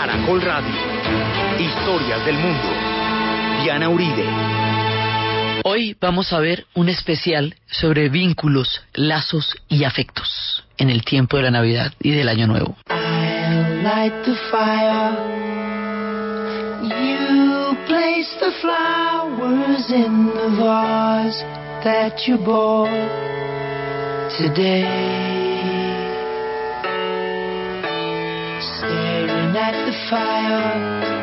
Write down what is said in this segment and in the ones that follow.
Caracol Radio. Historias del mundo. Diana Uribe. Hoy vamos a ver un especial sobre vínculos, lazos y afectos en el tiempo de la Navidad y del Año Nuevo. I'll light the fire.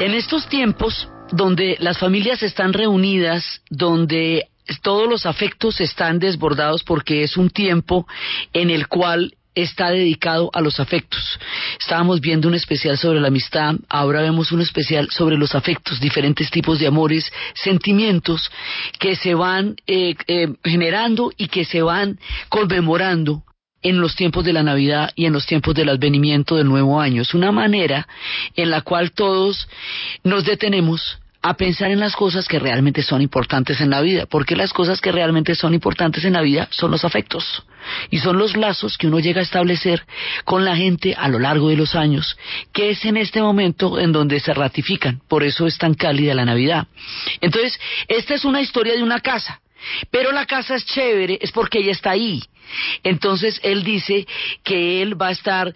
En estos tiempos donde las familias están reunidas, donde todos los afectos están desbordados porque es un tiempo en el cual está dedicado a los afectos. Estábamos viendo un especial sobre la amistad, ahora vemos un especial sobre los afectos, diferentes tipos de amores, sentimientos que se van eh, eh, generando y que se van conmemorando en los tiempos de la Navidad y en los tiempos del advenimiento del nuevo año. Es una manera en la cual todos nos detenemos a pensar en las cosas que realmente son importantes en la vida, porque las cosas que realmente son importantes en la vida son los afectos y son los lazos que uno llega a establecer con la gente a lo largo de los años, que es en este momento en donde se ratifican, por eso es tan cálida la Navidad. Entonces, esta es una historia de una casa, pero la casa es chévere, es porque ella está ahí. Entonces él dice que él va a estar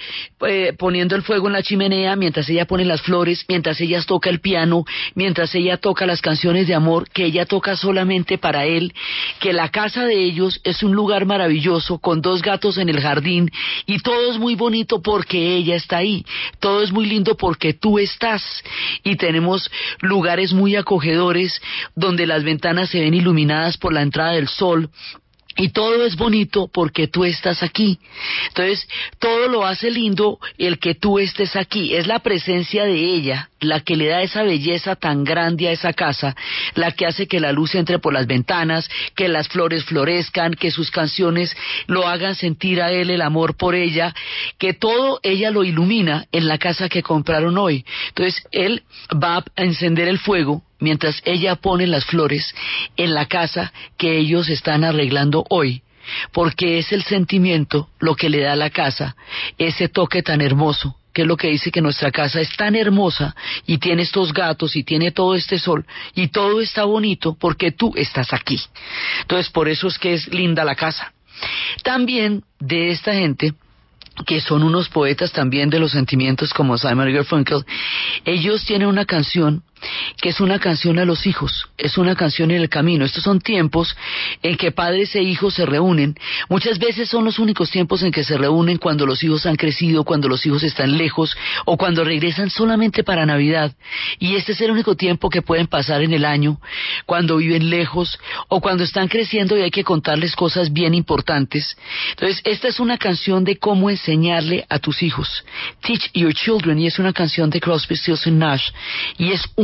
eh, poniendo el fuego en la chimenea mientras ella pone las flores, mientras ella toca el piano, mientras ella toca las canciones de amor que ella toca solamente para él, que la casa de ellos es un lugar maravilloso con dos gatos en el jardín y todo es muy bonito porque ella está ahí, todo es muy lindo porque tú estás. Y tenemos lugares muy acogedores donde las ventanas se ven iluminadas por la entrada del sol y todo es bonito porque tú estás aquí. Entonces, todo lo hace lindo el que tú estés aquí. Es la presencia de ella la que le da esa belleza tan grande a esa casa, la que hace que la luz entre por las ventanas, que las flores florezcan, que sus canciones lo hagan sentir a él el amor por ella, que todo ella lo ilumina en la casa que compraron hoy. Entonces, él va a encender el fuego mientras ella pone las flores en la casa que ellos están arreglando hoy. porque es el sentimiento lo que le da a la casa ese toque tan hermoso, que es lo que dice que nuestra casa es tan hermosa y tiene estos gatos y tiene todo este sol y todo está bonito porque tú estás aquí. Entonces, por eso es que es linda la casa. También de esta gente que son unos poetas también de los sentimientos como Simon Garfunkel, ellos tienen una canción que es una canción a los hijos, es una canción en el camino. Estos son tiempos en que padres e hijos se reúnen. Muchas veces son los únicos tiempos en que se reúnen cuando los hijos han crecido, cuando los hijos están lejos o cuando regresan solamente para Navidad. Y este es el único tiempo que pueden pasar en el año, cuando viven lejos o cuando están creciendo y hay que contarles cosas bien importantes. Entonces, esta es una canción de cómo enseñarle a tus hijos. Teach Your Children y es una canción de Crosby, Stills Nash y es un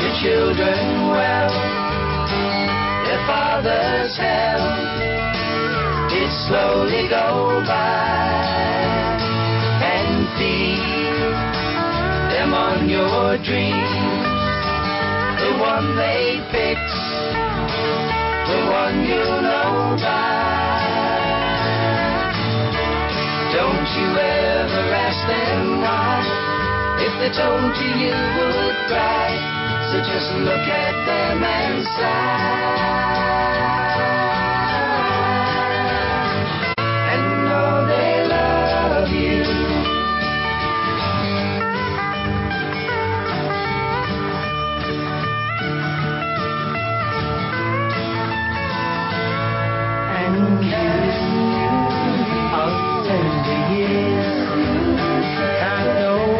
your children well. Their father's hell did slowly go by and feed them on your dreams. The one they picked the one you know by. Don't you ever ask them why. If they told you you would cry so just look at them and sigh and know they love you. And years I know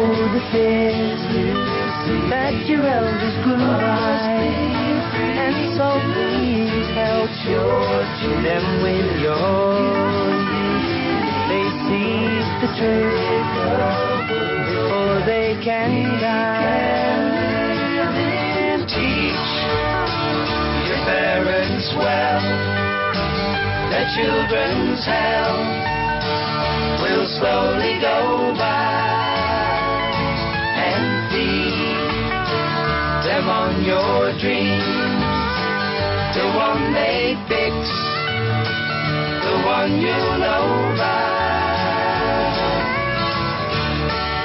that your elders by And so please help them with your youth They seize the truth before they can die Teach your parents well their children's hell will slowly go by your dreams. The one they picked, the one you know by.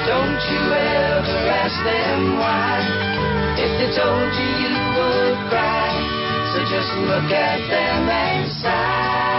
Don't you ever ask them why. If they told you, you would cry. So just look at them and sigh.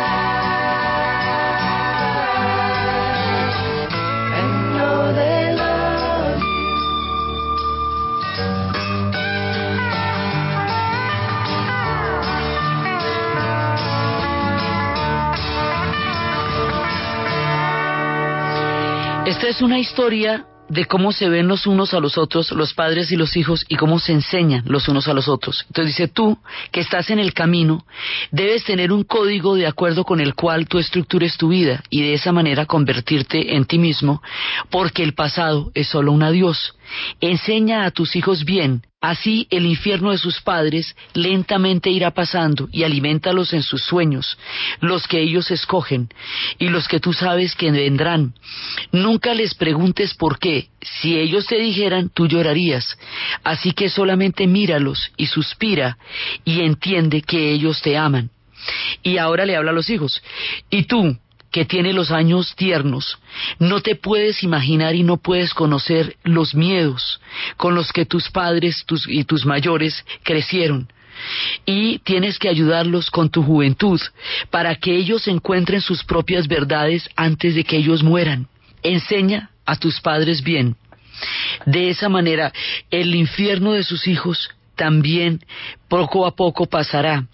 Esta es una historia de cómo se ven los unos a los otros, los padres y los hijos, y cómo se enseñan los unos a los otros. Entonces dice, tú que estás en el camino, debes tener un código de acuerdo con el cual tú estructures tu vida y de esa manera convertirte en ti mismo, porque el pasado es solo un adiós. Enseña a tus hijos bien, así el infierno de sus padres lentamente irá pasando y alimentalos en sus sueños, los que ellos escogen y los que tú sabes que vendrán. Nunca les preguntes por qué, si ellos te dijeran tú llorarías, así que solamente míralos y suspira y entiende que ellos te aman. Y ahora le habla a los hijos, y tú, que tiene los años tiernos, no te puedes imaginar y no puedes conocer los miedos con los que tus padres tus, y tus mayores crecieron. Y tienes que ayudarlos con tu juventud para que ellos encuentren sus propias verdades antes de que ellos mueran. Enseña a tus padres bien. De esa manera, el infierno de sus hijos también poco a poco pasará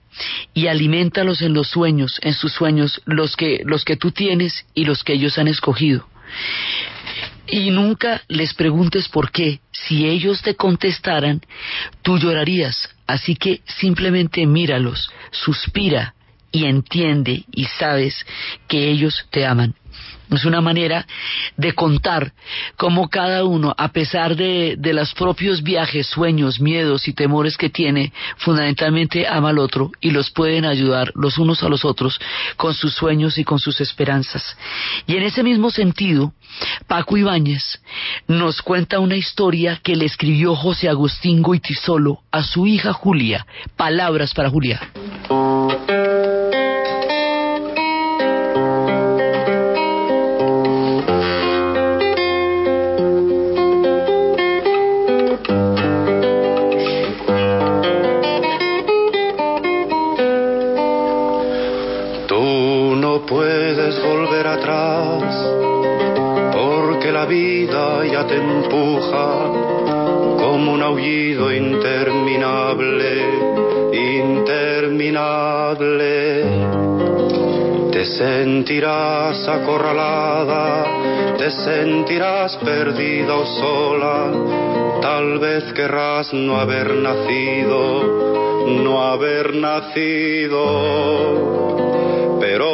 y alimentalos en los sueños, en sus sueños, los que, los que tú tienes y los que ellos han escogido. Y nunca les preguntes por qué. Si ellos te contestaran, tú llorarías. Así que simplemente míralos, suspira y entiende y sabes que ellos te aman. Es una manera de contar cómo cada uno, a pesar de, de, los propios viajes, sueños, miedos y temores que tiene, fundamentalmente ama al otro y los pueden ayudar los unos a los otros con sus sueños y con sus esperanzas. Y en ese mismo sentido, Paco Ibáñez nos cuenta una historia que le escribió José Agustín Goitisolo a su hija Julia. Palabras para Julia. Te empuja como un aullido interminable, interminable. Te sentirás acorralada, te sentirás perdida o sola, tal vez querrás no haber nacido, no haber nacido pero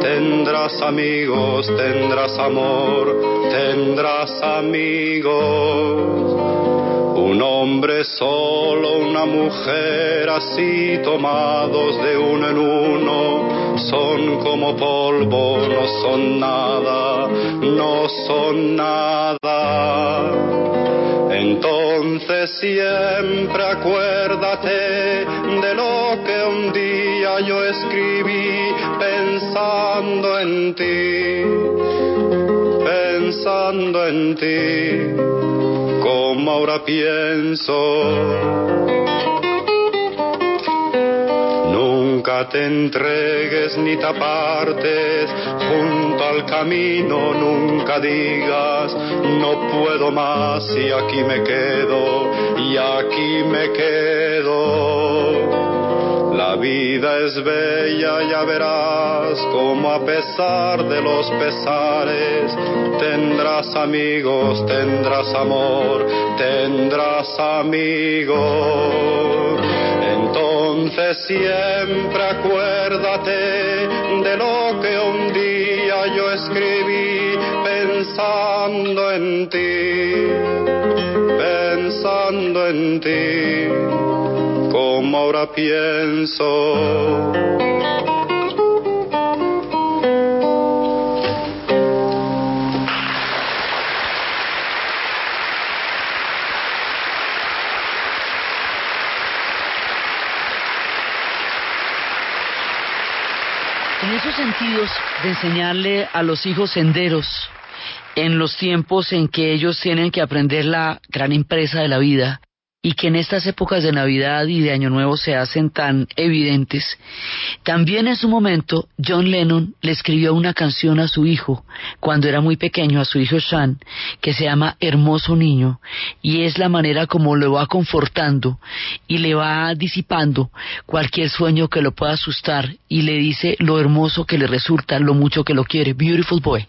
tendrás amigos, tendrás amor, tendrás amigos. Un hombre solo, una mujer así tomados de uno en uno, son como polvo, no son nada, no son nada. Entonces siempre acuérdate de lo que un día escribí pensando en ti, pensando en ti, como ahora pienso. Nunca te entregues ni te apartes junto al camino, nunca digas no puedo más y aquí me quedo, y aquí me quedo. La vida es bella, ya verás como a pesar de los pesares tendrás amigos, tendrás amor, tendrás amigos. Entonces siempre acuérdate de lo que un día yo escribí pensando en ti, pensando en ti, como ahora pienso. sentidos de enseñarle a los hijos senderos en los tiempos en que ellos tienen que aprender la gran empresa de la vida y que en estas épocas de Navidad y de Año Nuevo se hacen tan evidentes, también en su momento John Lennon le escribió una canción a su hijo cuando era muy pequeño, a su hijo Sean, que se llama Hermoso Niño, y es la manera como lo va confortando y le va disipando cualquier sueño que lo pueda asustar y le dice lo hermoso que le resulta, lo mucho que lo quiere. Beautiful Boy.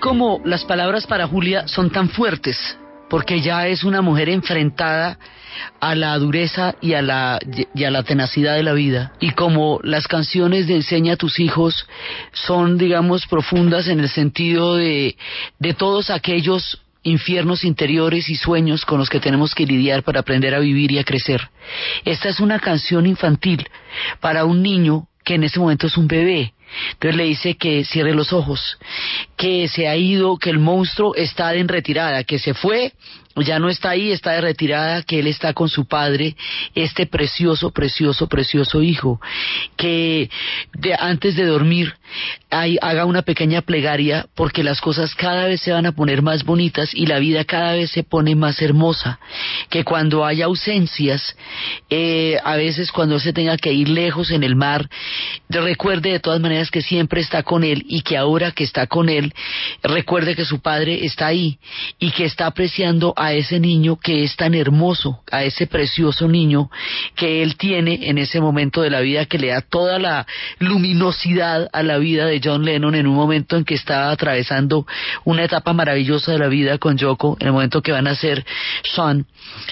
Como las palabras para Julia son tan fuertes, porque ya es una mujer enfrentada a la dureza y a la, y a la tenacidad de la vida. Y como las canciones de Enseña a tus hijos son, digamos, profundas en el sentido de, de todos aquellos infiernos interiores y sueños con los que tenemos que lidiar para aprender a vivir y a crecer. Esta es una canción infantil para un niño que en ese momento es un bebé. Entonces le dice que cierre los ojos, que se ha ido, que el monstruo está en retirada, que se fue, ya no está ahí, está de retirada, que él está con su padre, este precioso, precioso, precioso hijo, que de, antes de dormir hay, haga una pequeña plegaria porque las cosas cada vez se van a poner más bonitas y la vida cada vez se pone más hermosa, que cuando haya ausencias, eh, a veces cuando se tenga que ir lejos en el mar, recuerde de todas maneras que siempre está con él y que ahora que está con él, recuerde que su padre está ahí y que está apreciando a ese niño que es tan hermoso, a ese precioso niño que él tiene en ese momento de la vida que le da toda la luminosidad a la vida de John Lennon en un momento en que está atravesando una etapa maravillosa de la vida con Yoko, en el momento que van a ser Sean,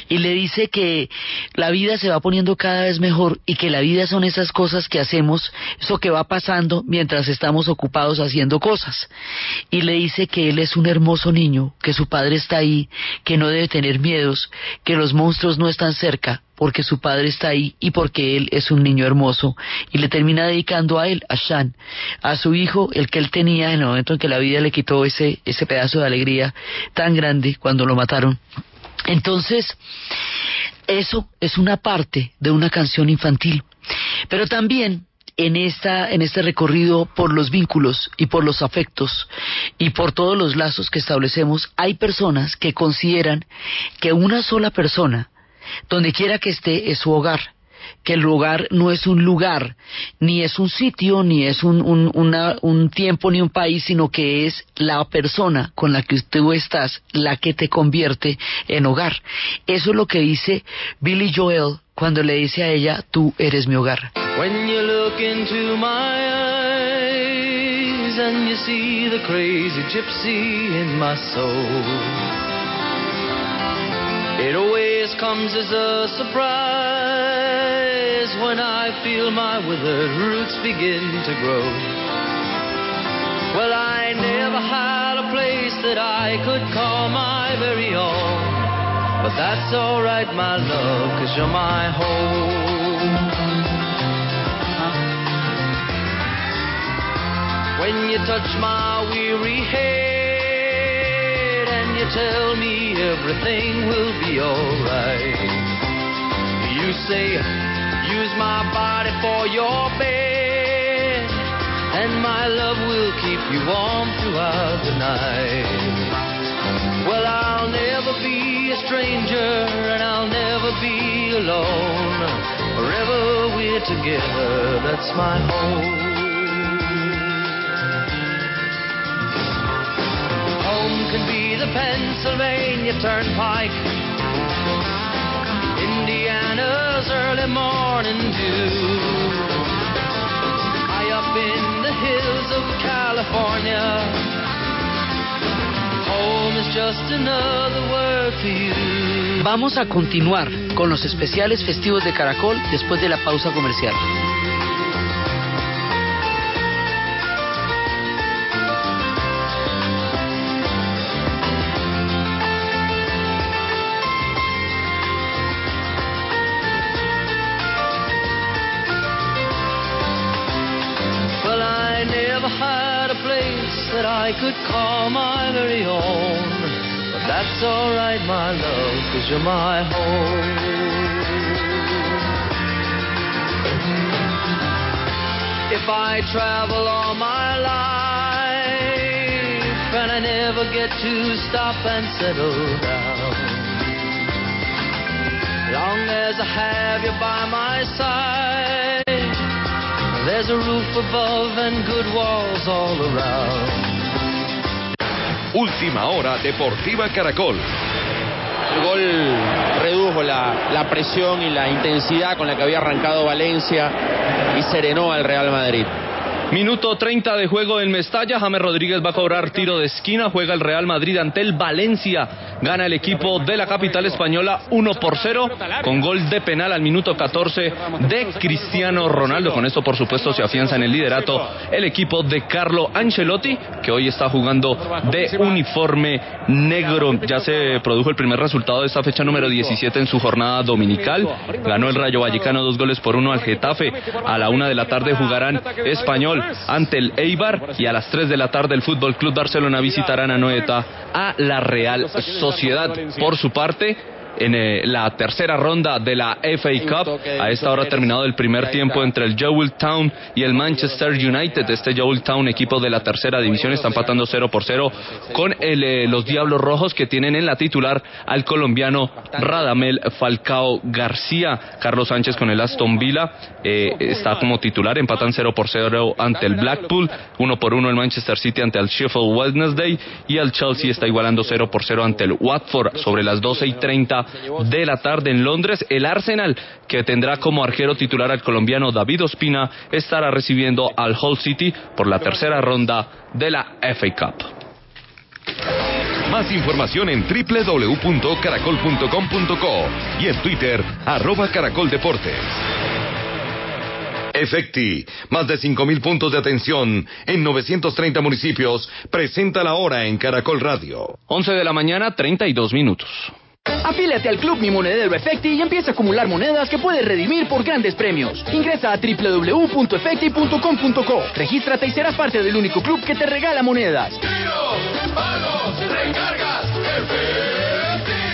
y le dice que la vida se va poniendo cada vez mejor y que la vida son esas cosas que hacemos, eso que va pasando mientras estamos ocupados haciendo cosas. Y le dice que él es un hermoso niño, que su padre está ahí, que no debe tener miedos, que los monstruos no están cerca, porque su padre está ahí y porque él es un niño hermoso. Y le termina dedicando a él, a Shan, a su hijo, el que él tenía en el momento en que la vida le quitó ese, ese pedazo de alegría tan grande cuando lo mataron. Entonces, eso es una parte de una canción infantil. Pero también en esta en este recorrido por los vínculos y por los afectos y por todos los lazos que establecemos, hay personas que consideran que una sola persona, donde quiera que esté, es su hogar que el hogar no es un lugar, ni es un sitio, ni es un, un, un, tiempo, ni un país, sino que es la persona con la que tú estás la que te convierte en hogar. Eso es lo que dice Billy Joel cuando le dice a ella, tú eres mi hogar. When comes as a surprise when I feel my withered roots begin to grow. Well, I never had a place that I could call my very own, but that's alright, my love, cause you're my home. When you touch my weary head and you tell me everything will be alright. You say, use my body for your bed, and my love will keep you warm throughout the night. Well, I'll never be a stranger, and I'll never be alone. Forever we're together, that's my home. Home can be the Pennsylvania Turnpike, Indiana's early morning dew. High up in the hills of California, home is just another word for you. Vamos a continuar con los especiales festivos de Caracol después de la pausa comercial. Could call my very own. But that's alright, my love, cause you're my home. If I travel all my life and I never get to stop and settle down, long as I have you by my side, there's a roof above and good walls all around. Última hora Deportiva Caracol. El gol redujo la, la presión y la intensidad con la que había arrancado Valencia y serenó al Real Madrid. Minuto 30 de juego en Mestalla. James Rodríguez va a cobrar tiro de esquina. Juega el Real Madrid ante el Valencia. Gana el equipo de la capital española 1 por 0 con gol de penal al minuto 14 de Cristiano Ronaldo. Con esto, por supuesto, se afianza en el liderato el equipo de Carlo Ancelotti, que hoy está jugando de uniforme negro. Ya se produjo el primer resultado de esta fecha número 17 en su jornada dominical. Ganó el Rayo Vallecano dos goles por uno al Getafe. A la una de la tarde jugarán Español ante el Eibar y a las 3 de la tarde el Fútbol Club Barcelona visitarán a Noeta a la Real Sociedad. Por su parte, en eh, la tercera ronda de la FA Cup. A esta hora ha terminado el primer tiempo entre el Joel Town y el Manchester United. Este Joel Town, equipo de la tercera división, está empatando 0 por 0 con el, eh, los Diablos Rojos que tienen en la titular al colombiano Radamel Falcao García. Carlos Sánchez con el Aston Villa eh, está como titular, empatan 0 por 0 ante el Blackpool, 1 por 1 el Manchester City ante el Sheffield Wednesday y el Chelsea está igualando 0 por 0 ante el Watford sobre las 12 y 30 de la tarde en Londres. El Arsenal, que tendrá como arquero titular al colombiano David Ospina, estará recibiendo al Hull City por la tercera ronda de la FA Cup. Más información en www.caracol.com.co y en Twitter, arroba Caracol Deportes. Efecti, más de 5.000 puntos de atención en 930 municipios, presenta la hora en Caracol Radio. 11 de la mañana, 32 minutos. Afíliate al Club Mi Monedero Efecti y empieza a acumular monedas que puedes redimir por grandes premios. Ingresa a www.efecti.com.co. Regístrate y serás parte del único club que te regala monedas.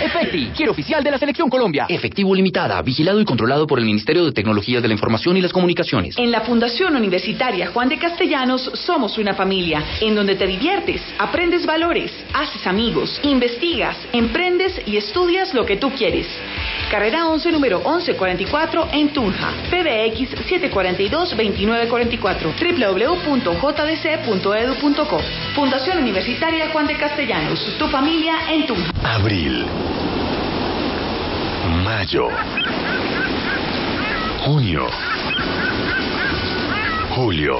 Efecti, quiero oficial de la Selección Colombia. Efectivo Limitada, vigilado y controlado por el Ministerio de Tecnologías de la Información y las Comunicaciones. En la Fundación Universitaria Juan de Castellanos somos una familia en donde te diviertes, aprendes valores, haces amigos, investigas, emprendes y estudias lo que tú quieres. Carrera 11, número 1144 en Tunja. PBX 742-2944. www.jdc.edu.co. Fundación Universitaria Juan de Castellanos. Tu familia en Tunja. Abril. Mayo. Junio. Julio.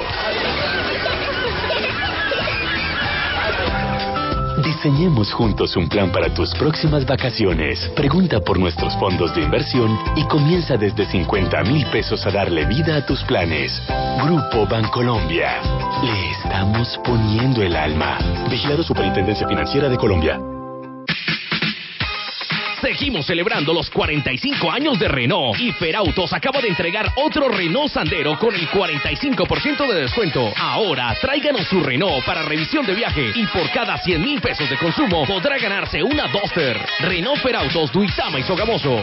Diseñemos juntos un plan para tus próximas vacaciones. Pregunta por nuestros fondos de inversión y comienza desde 50 mil pesos a darle vida a tus planes. Grupo Bancolombia. Le estamos poniendo el alma. Vigilado Superintendencia Financiera de Colombia. Seguimos celebrando los 45 años de Renault y Ferautos acaba de entregar otro Renault Sandero con el 45% de descuento. Ahora tráiganos su Renault para revisión de viaje y por cada 100 mil pesos de consumo podrá ganarse una Duster. Renault Ferautos Duitama y Sogamoso.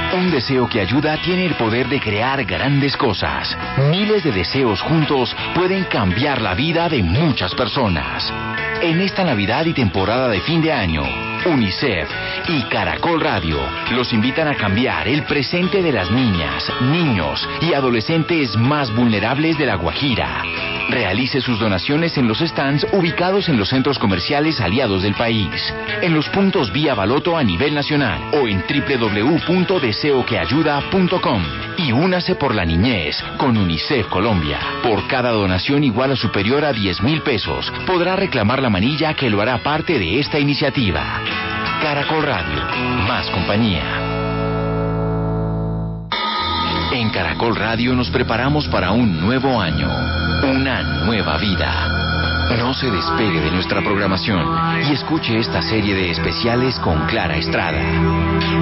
Un deseo que ayuda tiene el poder de crear grandes cosas. Miles de deseos juntos pueden cambiar la vida de muchas personas. En esta Navidad y temporada de fin de año, UNICEF y Caracol Radio los invitan a cambiar el presente de las niñas, niños y adolescentes más vulnerables de La Guajira. Realice sus donaciones en los stands ubicados en los centros comerciales aliados del país, en los puntos vía baloto a nivel nacional o en www.deseoqueayuda.com y únase por la niñez con UNICEF Colombia. Por cada donación igual o superior a 10 mil pesos, podrá reclamar la manilla que lo hará parte de esta iniciativa. Caracol Radio, más compañía. En Caracol Radio nos preparamos para un nuevo año, una nueva vida. No se despegue de nuestra programación y escuche esta serie de especiales con Clara Estrada.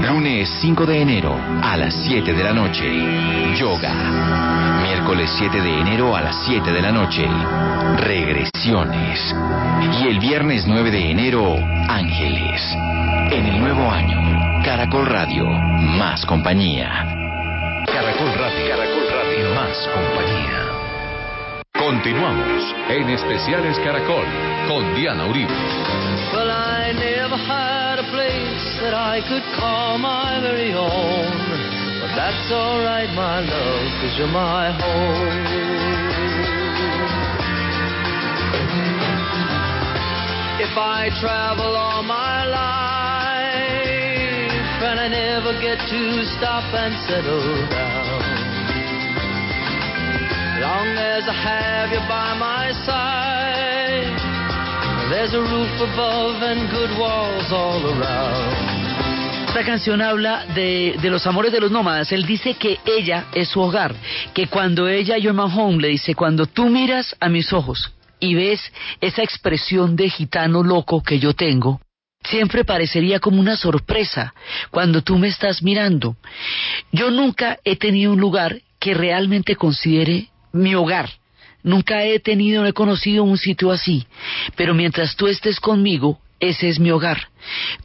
Lunes 5 de enero a las 7 de la noche, Yoga. Miércoles 7 de enero a las 7 de la noche, Regresiones. Y el viernes 9 de enero, Ángeles. En el nuevo año, Caracol Radio, más compañía. Caracol Radio. Caracol Radio. Más compañía. Continuamos en Especiales Caracol con Diana Uribe. Well, I never had a place that I could call my very own. But that's alright, my love, cause you're my home. If I travel all my life and I never get to stop and settle down, Esta canción habla de, los amores de los nómadas. Él dice que ella es su hogar, que cuando ella, You're my home, le dice, cuando tú miras a mis ojos y ves esa expresión de gitano loco que yo tengo, siempre parecería como una sorpresa cuando tú me estás mirando. Yo nunca he tenido un lugar que realmente considere mi hogar. Nunca he tenido, no he conocido un sitio así. Pero mientras tú estés conmigo, ese es mi hogar.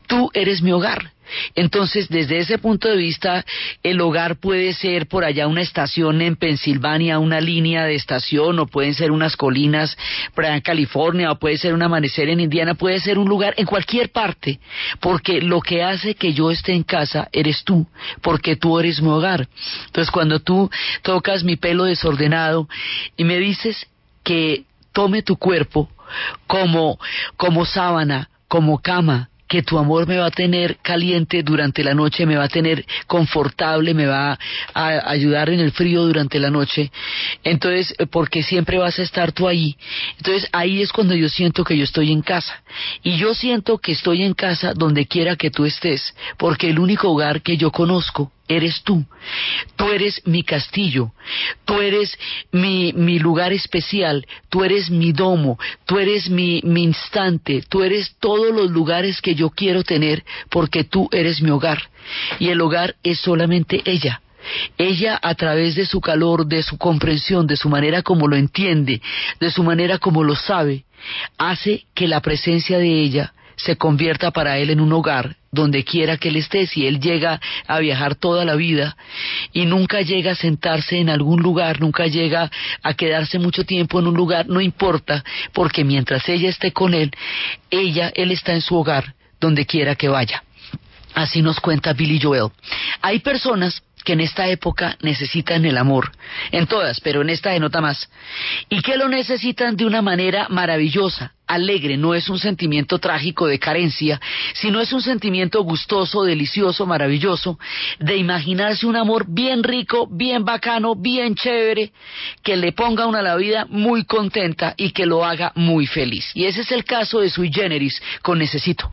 Tú eres mi hogar. Entonces, desde ese punto de vista, el hogar puede ser por allá una estación en Pensilvania, una línea de estación, o pueden ser unas colinas en California, o puede ser un amanecer en Indiana, puede ser un lugar en cualquier parte, porque lo que hace que yo esté en casa eres tú, porque tú eres mi hogar. Entonces, cuando tú tocas mi pelo desordenado y me dices que tome tu cuerpo como, como sábana, como cama, que tu amor me va a tener caliente durante la noche, me va a tener confortable, me va a ayudar en el frío durante la noche. Entonces, eh, porque siempre vas a estar tú ahí. Entonces, ahí es cuando yo siento que yo estoy en casa. Y yo siento que estoy en casa donde quiera que tú estés, porque el único hogar que yo conozco eres tú. Tú eres mi castillo, tú eres mi, mi lugar especial, tú eres mi domo, tú eres mi, mi instante, tú eres todos los lugares que yo quiero tener porque tú eres mi hogar. Y el hogar es solamente ella. Ella a través de su calor, de su comprensión, de su manera como lo entiende, de su manera como lo sabe, hace que la presencia de ella se convierta para él en un hogar donde quiera que él esté, si él llega a viajar toda la vida y nunca llega a sentarse en algún lugar, nunca llega a quedarse mucho tiempo en un lugar, no importa, porque mientras ella esté con él, ella, él está en su hogar, donde quiera que vaya. Así nos cuenta Billy Joel. Hay personas que en esta época necesitan el amor, en todas, pero en esta de nota más, y que lo necesitan de una manera maravillosa, alegre, no es un sentimiento trágico de carencia, sino es un sentimiento gustoso, delicioso, maravilloso, de imaginarse un amor bien rico, bien bacano, bien chévere, que le ponga una la vida muy contenta y que lo haga muy feliz. Y ese es el caso de Sui Generis con Necesito.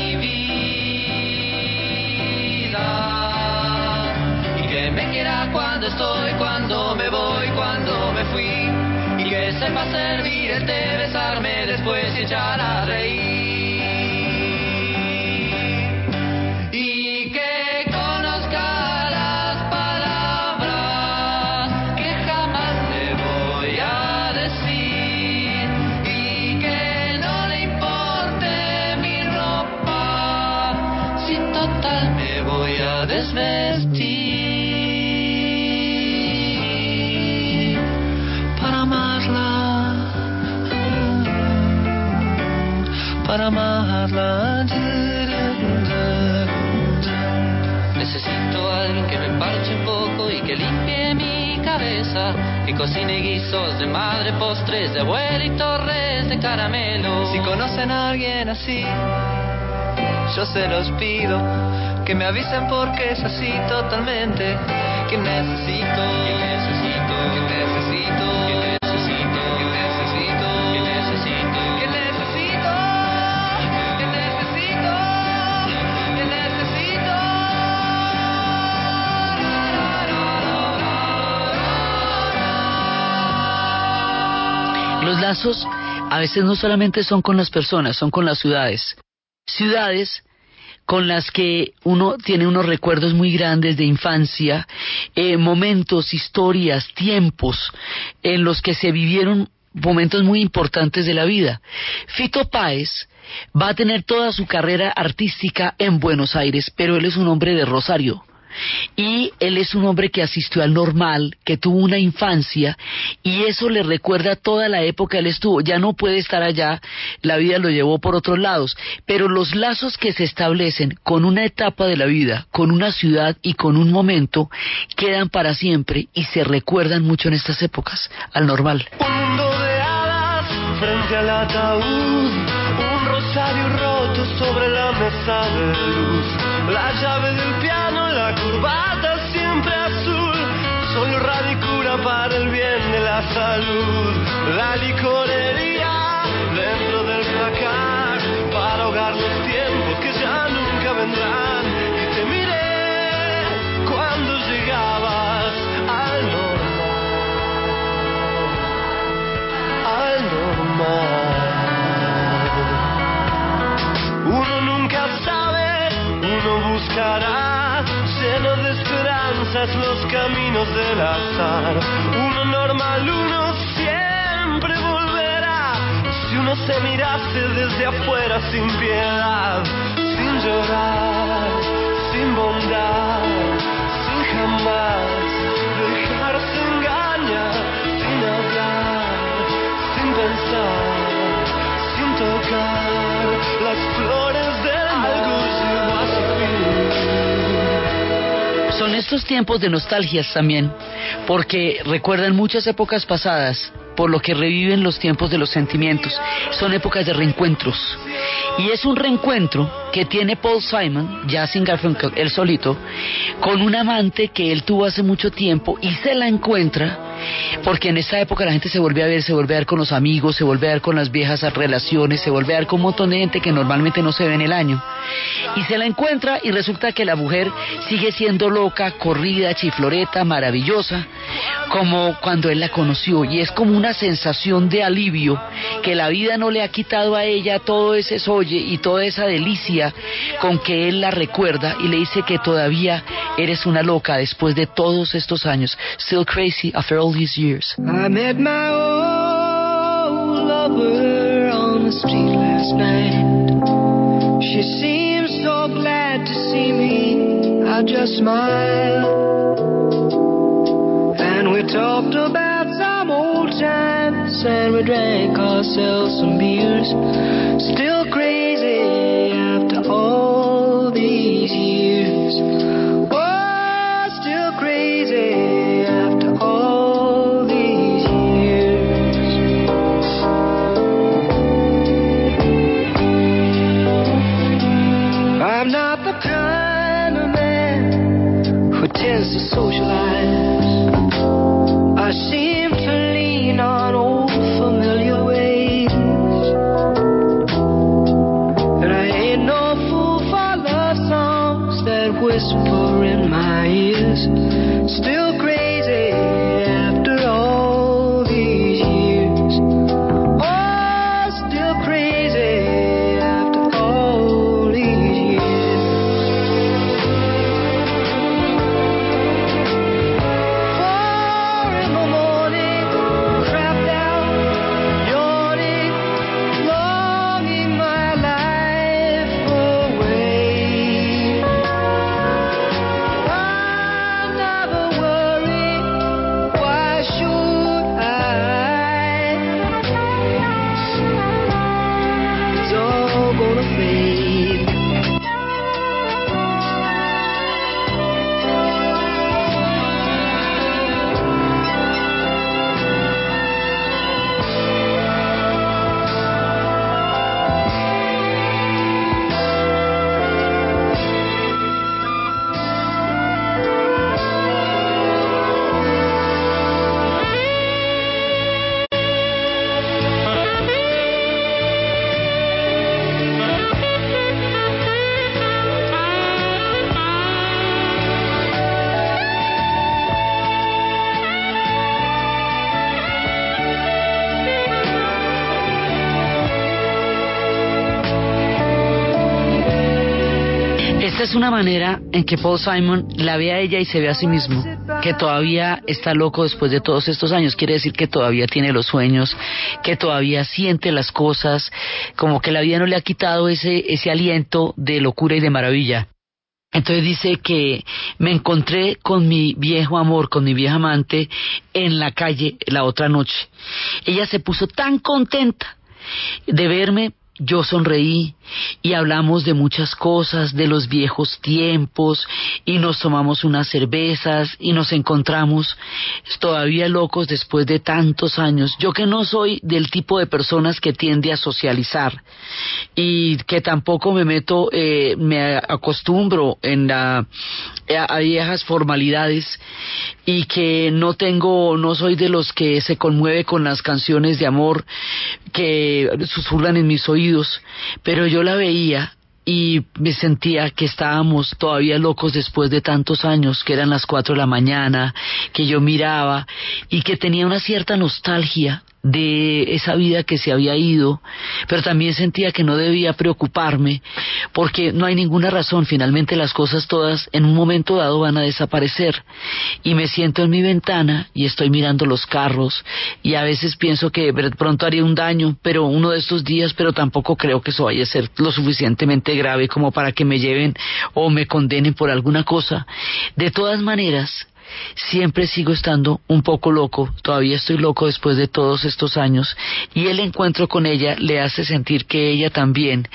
Y que me quiera cuando estoy, cuando me voy, cuando me fui. Y que sepa servir el té, besarme después y echar a reír. Necesito a alguien que me parche un poco y que limpie mi cabeza, que cocine guisos de madre, postres de abuela y torres de caramelo. Si conocen a alguien así, yo se los pido que me avisen porque es así totalmente. Que necesito, que necesito, que necesito, que necesito, lazos a veces no solamente son con las personas, son con las ciudades. Ciudades con las que uno tiene unos recuerdos muy grandes de infancia, eh, momentos, historias, tiempos en los que se vivieron momentos muy importantes de la vida. Fito Páez va a tener toda su carrera artística en Buenos Aires, pero él es un hombre de Rosario. Y él es un hombre que asistió al normal, que tuvo una infancia, y eso le recuerda toda la época él estuvo. Ya no puede estar allá, la vida lo llevó por otros lados, pero los lazos que se establecen con una etapa de la vida, con una ciudad y con un momento, quedan para siempre y se recuerdan mucho en estas épocas, al normal. mundo de hadas frente al ataúd, un rosario roto sobre la mesa de luz, para el bien de la salud, la licorería dentro del placar para ahogar los tiempos que ya nunca vendrán del azar. Uno normal, uno siempre volverá, si uno se mirase desde afuera sin piedad, sin llorar, sin bondad, Son estos tiempos de nostalgias también, porque recuerdan muchas épocas pasadas, por lo que reviven los tiempos de los sentimientos. Son épocas de reencuentros. Y es un reencuentro que tiene Paul Simon, ya sin Garfunkel, él solito, con un amante que él tuvo hace mucho tiempo y se la encuentra, porque en esa época la gente se volvió a ver, se volvió a ver con los amigos, se volvió a ver con las viejas relaciones, se volvió a ver con un montón de gente que normalmente no se ve en el año. Y se la encuentra y resulta que la mujer sigue siendo loca, corrida, chifloreta, maravillosa, como cuando él la conoció. Y es como una sensación de alivio que la vida no le ha quitado a ella todo ese solle y toda esa delicia con que él la recuerda y le dice que todavía eres una loca después de todos estos años. Still crazy after all these years. I met my old lover on the street last night. She seemed so glad to see me. I just smiled. And we talked about some old times and we drank ourselves some beers. Still socialize. I seem es una manera en que Paul Simon la ve a ella y se ve a sí mismo, que todavía está loco después de todos estos años, quiere decir que todavía tiene los sueños, que todavía siente las cosas, como que la vida no le ha quitado ese, ese aliento de locura y de maravilla. Entonces dice que me encontré con mi viejo amor, con mi vieja amante, en la calle la otra noche. Ella se puso tan contenta de verme yo sonreí y hablamos de muchas cosas, de los viejos tiempos, y nos tomamos unas cervezas y nos encontramos todavía locos después de tantos años. Yo que no soy del tipo de personas que tiende a socializar y que tampoco me meto, eh, me acostumbro en la, a viejas formalidades y que no tengo, no soy de los que se conmueve con las canciones de amor que susurran en mis oídos, pero yo la veía y me sentía que estábamos todavía locos después de tantos años, que eran las cuatro de la mañana, que yo miraba y que tenía una cierta nostalgia de esa vida que se había ido, pero también sentía que no debía preocuparme porque no hay ninguna razón, finalmente las cosas todas en un momento dado van a desaparecer y me siento en mi ventana y estoy mirando los carros y a veces pienso que pronto haría un daño, pero uno de estos días, pero tampoco creo que eso vaya a ser lo suficientemente grave como para que me lleven o me condenen por alguna cosa. De todas maneras, siempre sigo estando un poco loco, todavía estoy loco después de todos estos años, y el encuentro con ella le hace sentir que ella también,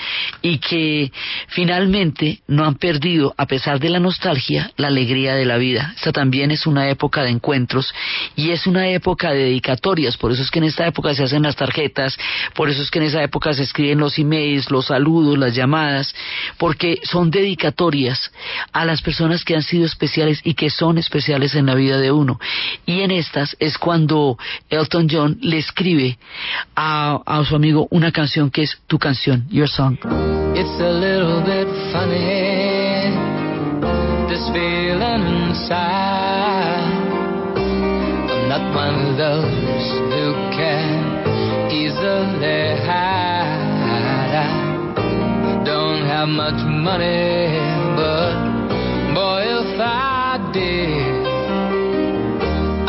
y que finalmente no han perdido, a pesar de la nostalgia, la alegría de la vida. Esta también es una época de encuentros, y es una época de dedicatorias, por eso es que en esta época se hacen las tarjetas, por eso es que en esa época se escriben los emails, los saludos, las llamadas, porque son dedicatorias a las personas que han sido especiales y que son especiales en la vida de uno. Y en estas es cuando Elton John le escribe a, a su amigo una canción que es tu canción, Your Song. It's a little bit funny, this feeling inside. I'm not one of those who can easily hide. I don't have much money,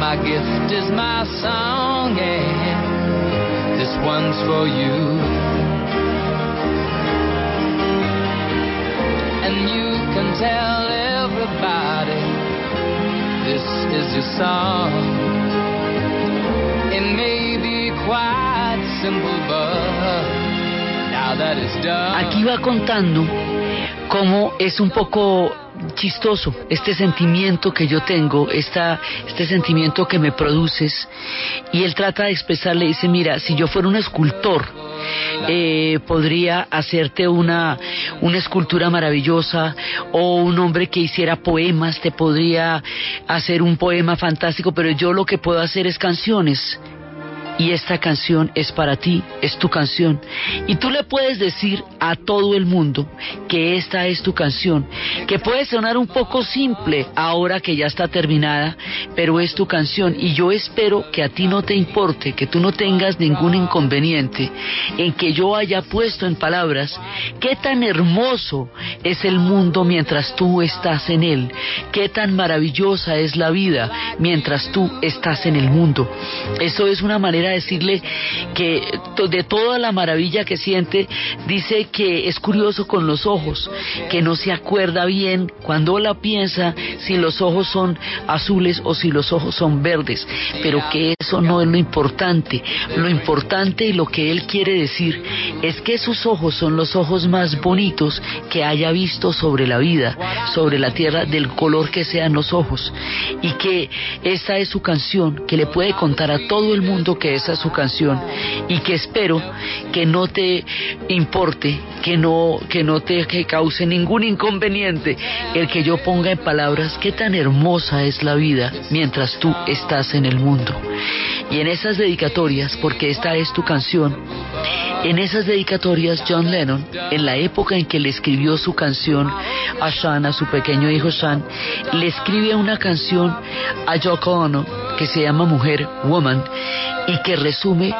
My gift is my song, and this one's for you. And you can tell everybody this is your song. It may be quite simple, but now that it's done. Aquí va contando cómo es un poco chistoso. Este sentimiento que yo tengo, esta, este sentimiento que me produces, y él trata de expresarle, dice, mira, si yo fuera un escultor, eh, podría hacerte una, una escultura maravillosa, o un hombre que hiciera poemas, te podría hacer un poema fantástico, pero yo lo que puedo hacer es canciones y esta canción es para ti, es tu canción. Y tú le puedes decir a todo el mundo que esta es tu canción, que puede sonar un poco simple ahora que ya está terminada, pero es tu canción. Y yo espero que a ti no te importe, que tú no tengas ningún inconveniente en que yo haya puesto en palabras qué tan hermoso es el mundo mientras tú estás en él, qué tan maravillosa es la vida mientras tú estás en el mundo. Eso es una manera de decirle que de toda la maravilla que siente, dice que es curioso con los ojos, que no se acuerda bien cuando la piensa si los ojos son azules o si los ojos son verdes, pero que eso no es lo importante. Lo importante y lo que él quiere decir es que sus ojos son los ojos más bonitos que haya visto sobre la vida, sobre la tierra, del color que sean los ojos, y que esta es su canción que le puede contar a todo el mundo que esa es su canción y que espero que no te importe, que no, que no te que cause ningún inconveniente el que yo ponga en palabras qué tan hermosa es la vida mientras tú estás en el mundo. Y en esas dedicatorias, porque esta es tu canción, en esas dedicatorias John Lennon, en la época en que le escribió su canción a Sean, a su pequeño hijo Sean, le escribe una canción a Yoko Ono que se llama Mujer, Woman, y que resume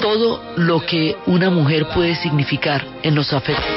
todo lo que una mujer puede significar en los afectos.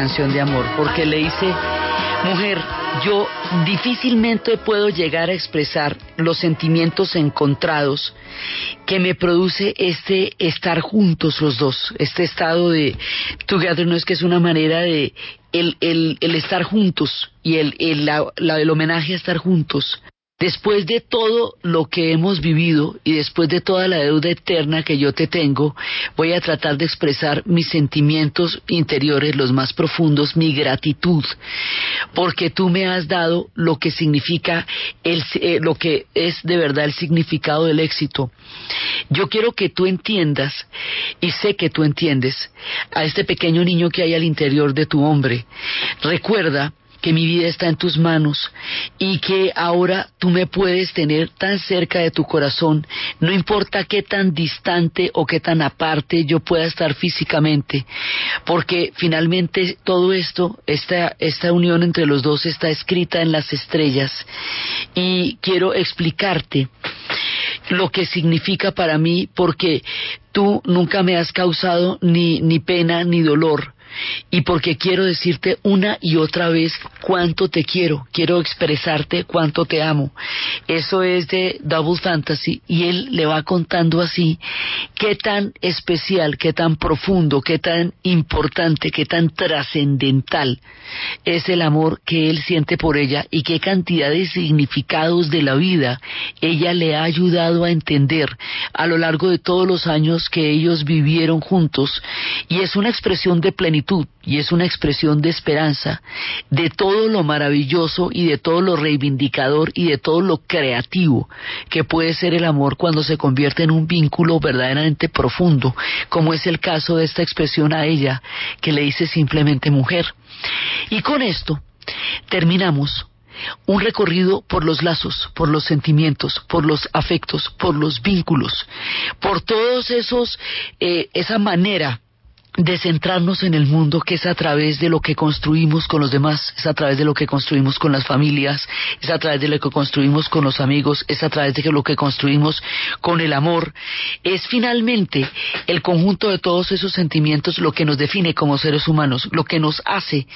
Canción de amor porque le dice, mujer, yo difícilmente puedo llegar a expresar los sentimientos encontrados que me produce este estar juntos los dos, este estado de togetherness que es una manera de el, el, el estar juntos y el, el, la- el homenaje a estar juntos. Después de todo lo que hemos vivido y después de toda la deuda eterna que yo te tengo, voy a tratar de expresar mis sentimientos interiores, los más profundos, mi gratitud, porque tú me has dado lo que significa el, eh, lo que es de verdad el significado del éxito. Yo quiero que tú entiendas, y sé que tú entiendes, a este pequeño niño que hay al interior de tu hombre. Recuerda que mi vida está en tus manos y que ahora tú me puedes tener tan cerca de tu corazón, no importa qué tan distante o qué tan aparte yo pueda estar físicamente, porque finalmente todo esto, esta, esta unión entre los dos está escrita en las estrellas. Y quiero explicarte lo que significa para mí porque tú nunca me has causado ni, ni pena ni dolor y porque quiero decirte una y otra vez cuánto te quiero, quiero expresarte cuánto te amo. Eso es de Double Fantasy y él le va contando así qué tan especial, qué tan profundo, qué tan importante, qué tan trascendental es el amor que él siente por ella y qué cantidad de significados de la vida ella le ha ayudado a entender a lo largo de todos los años que ellos vivieron juntos y es una expresión de plenitud y es una expresión de esperanza de todo lo maravilloso y de todo lo reivindicador y de todo lo creativo que puede ser el amor cuando se convierte en un vínculo verdaderamente profundo, como es el caso de esta expresión a ella que le dice simplemente mujer. Y con esto terminamos un recorrido por los lazos, por los sentimientos, por los afectos, por los vínculos, por todos esos, eh, esa manera de centrarnos en el mundo que es a través de lo que construimos con los demás, es a través de lo que construimos con las familias, es a través de lo que construimos con los amigos, es a través de lo que construimos con el amor, es finalmente el conjunto de todos esos sentimientos lo que nos define como seres humanos, lo que nos hace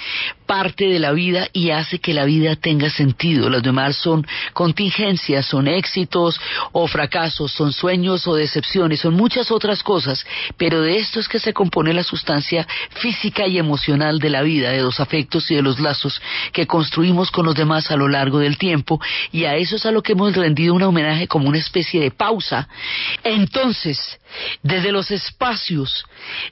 parte de la vida y hace que la vida tenga sentido. Los demás son contingencias, son éxitos o fracasos, son sueños o decepciones, son muchas otras cosas, pero de esto es que se compone la sustancia física y emocional de la vida, de los afectos y de los lazos que construimos con los demás a lo largo del tiempo y a eso es a lo que hemos rendido un homenaje como una especie de pausa. Entonces, desde los espacios,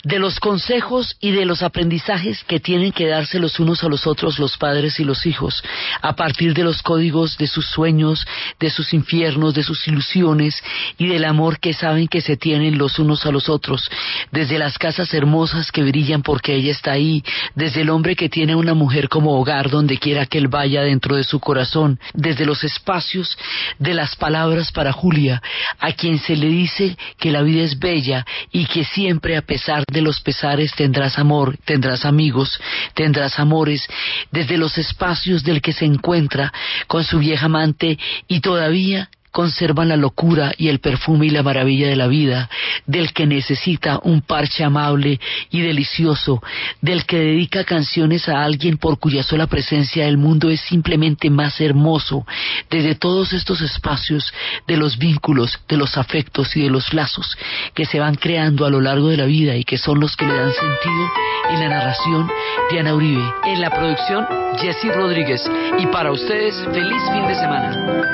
de los consejos y de los aprendizajes que tienen que darse los unos a los otros los padres y los hijos, a partir de los códigos de sus sueños, de sus infiernos, de sus ilusiones y del amor que saben que se tienen los unos a los otros, desde las casas hermosas que brillan porque ella está ahí, desde el hombre que tiene una mujer como hogar donde quiera que él vaya dentro de su corazón, desde los espacios de las palabras para Julia, a quien se le dice que la vida es bella y que siempre a pesar de los pesares tendrás amor, tendrás amigos, tendrás amores, desde los espacios del que se encuentra con su vieja amante y todavía conservan la locura y el perfume y la maravilla de la vida, del que necesita un parche amable y delicioso, del que dedica canciones a alguien por cuya sola presencia el mundo es simplemente más hermoso, desde todos estos espacios de los vínculos, de los afectos y de los lazos que se van creando a lo largo de la vida y que son los que le dan sentido en la narración Diana Uribe, en la producción Jesse Rodríguez y para ustedes feliz fin de semana.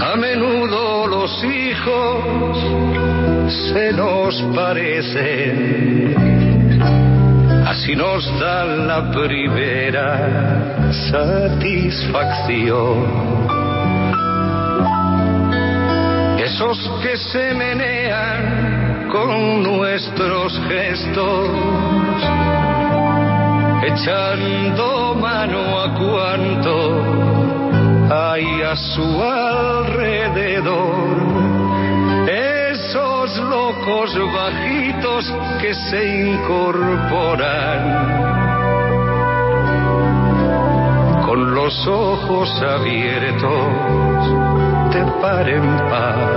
A menudo los hijos se nos parecen, así nos dan la primera satisfacción. Esos que se menean con nuestros gestos, echando mano a cuanto hay a su alrededor. Esos locos bajitos que se incorporan con los ojos abiertos de par en par.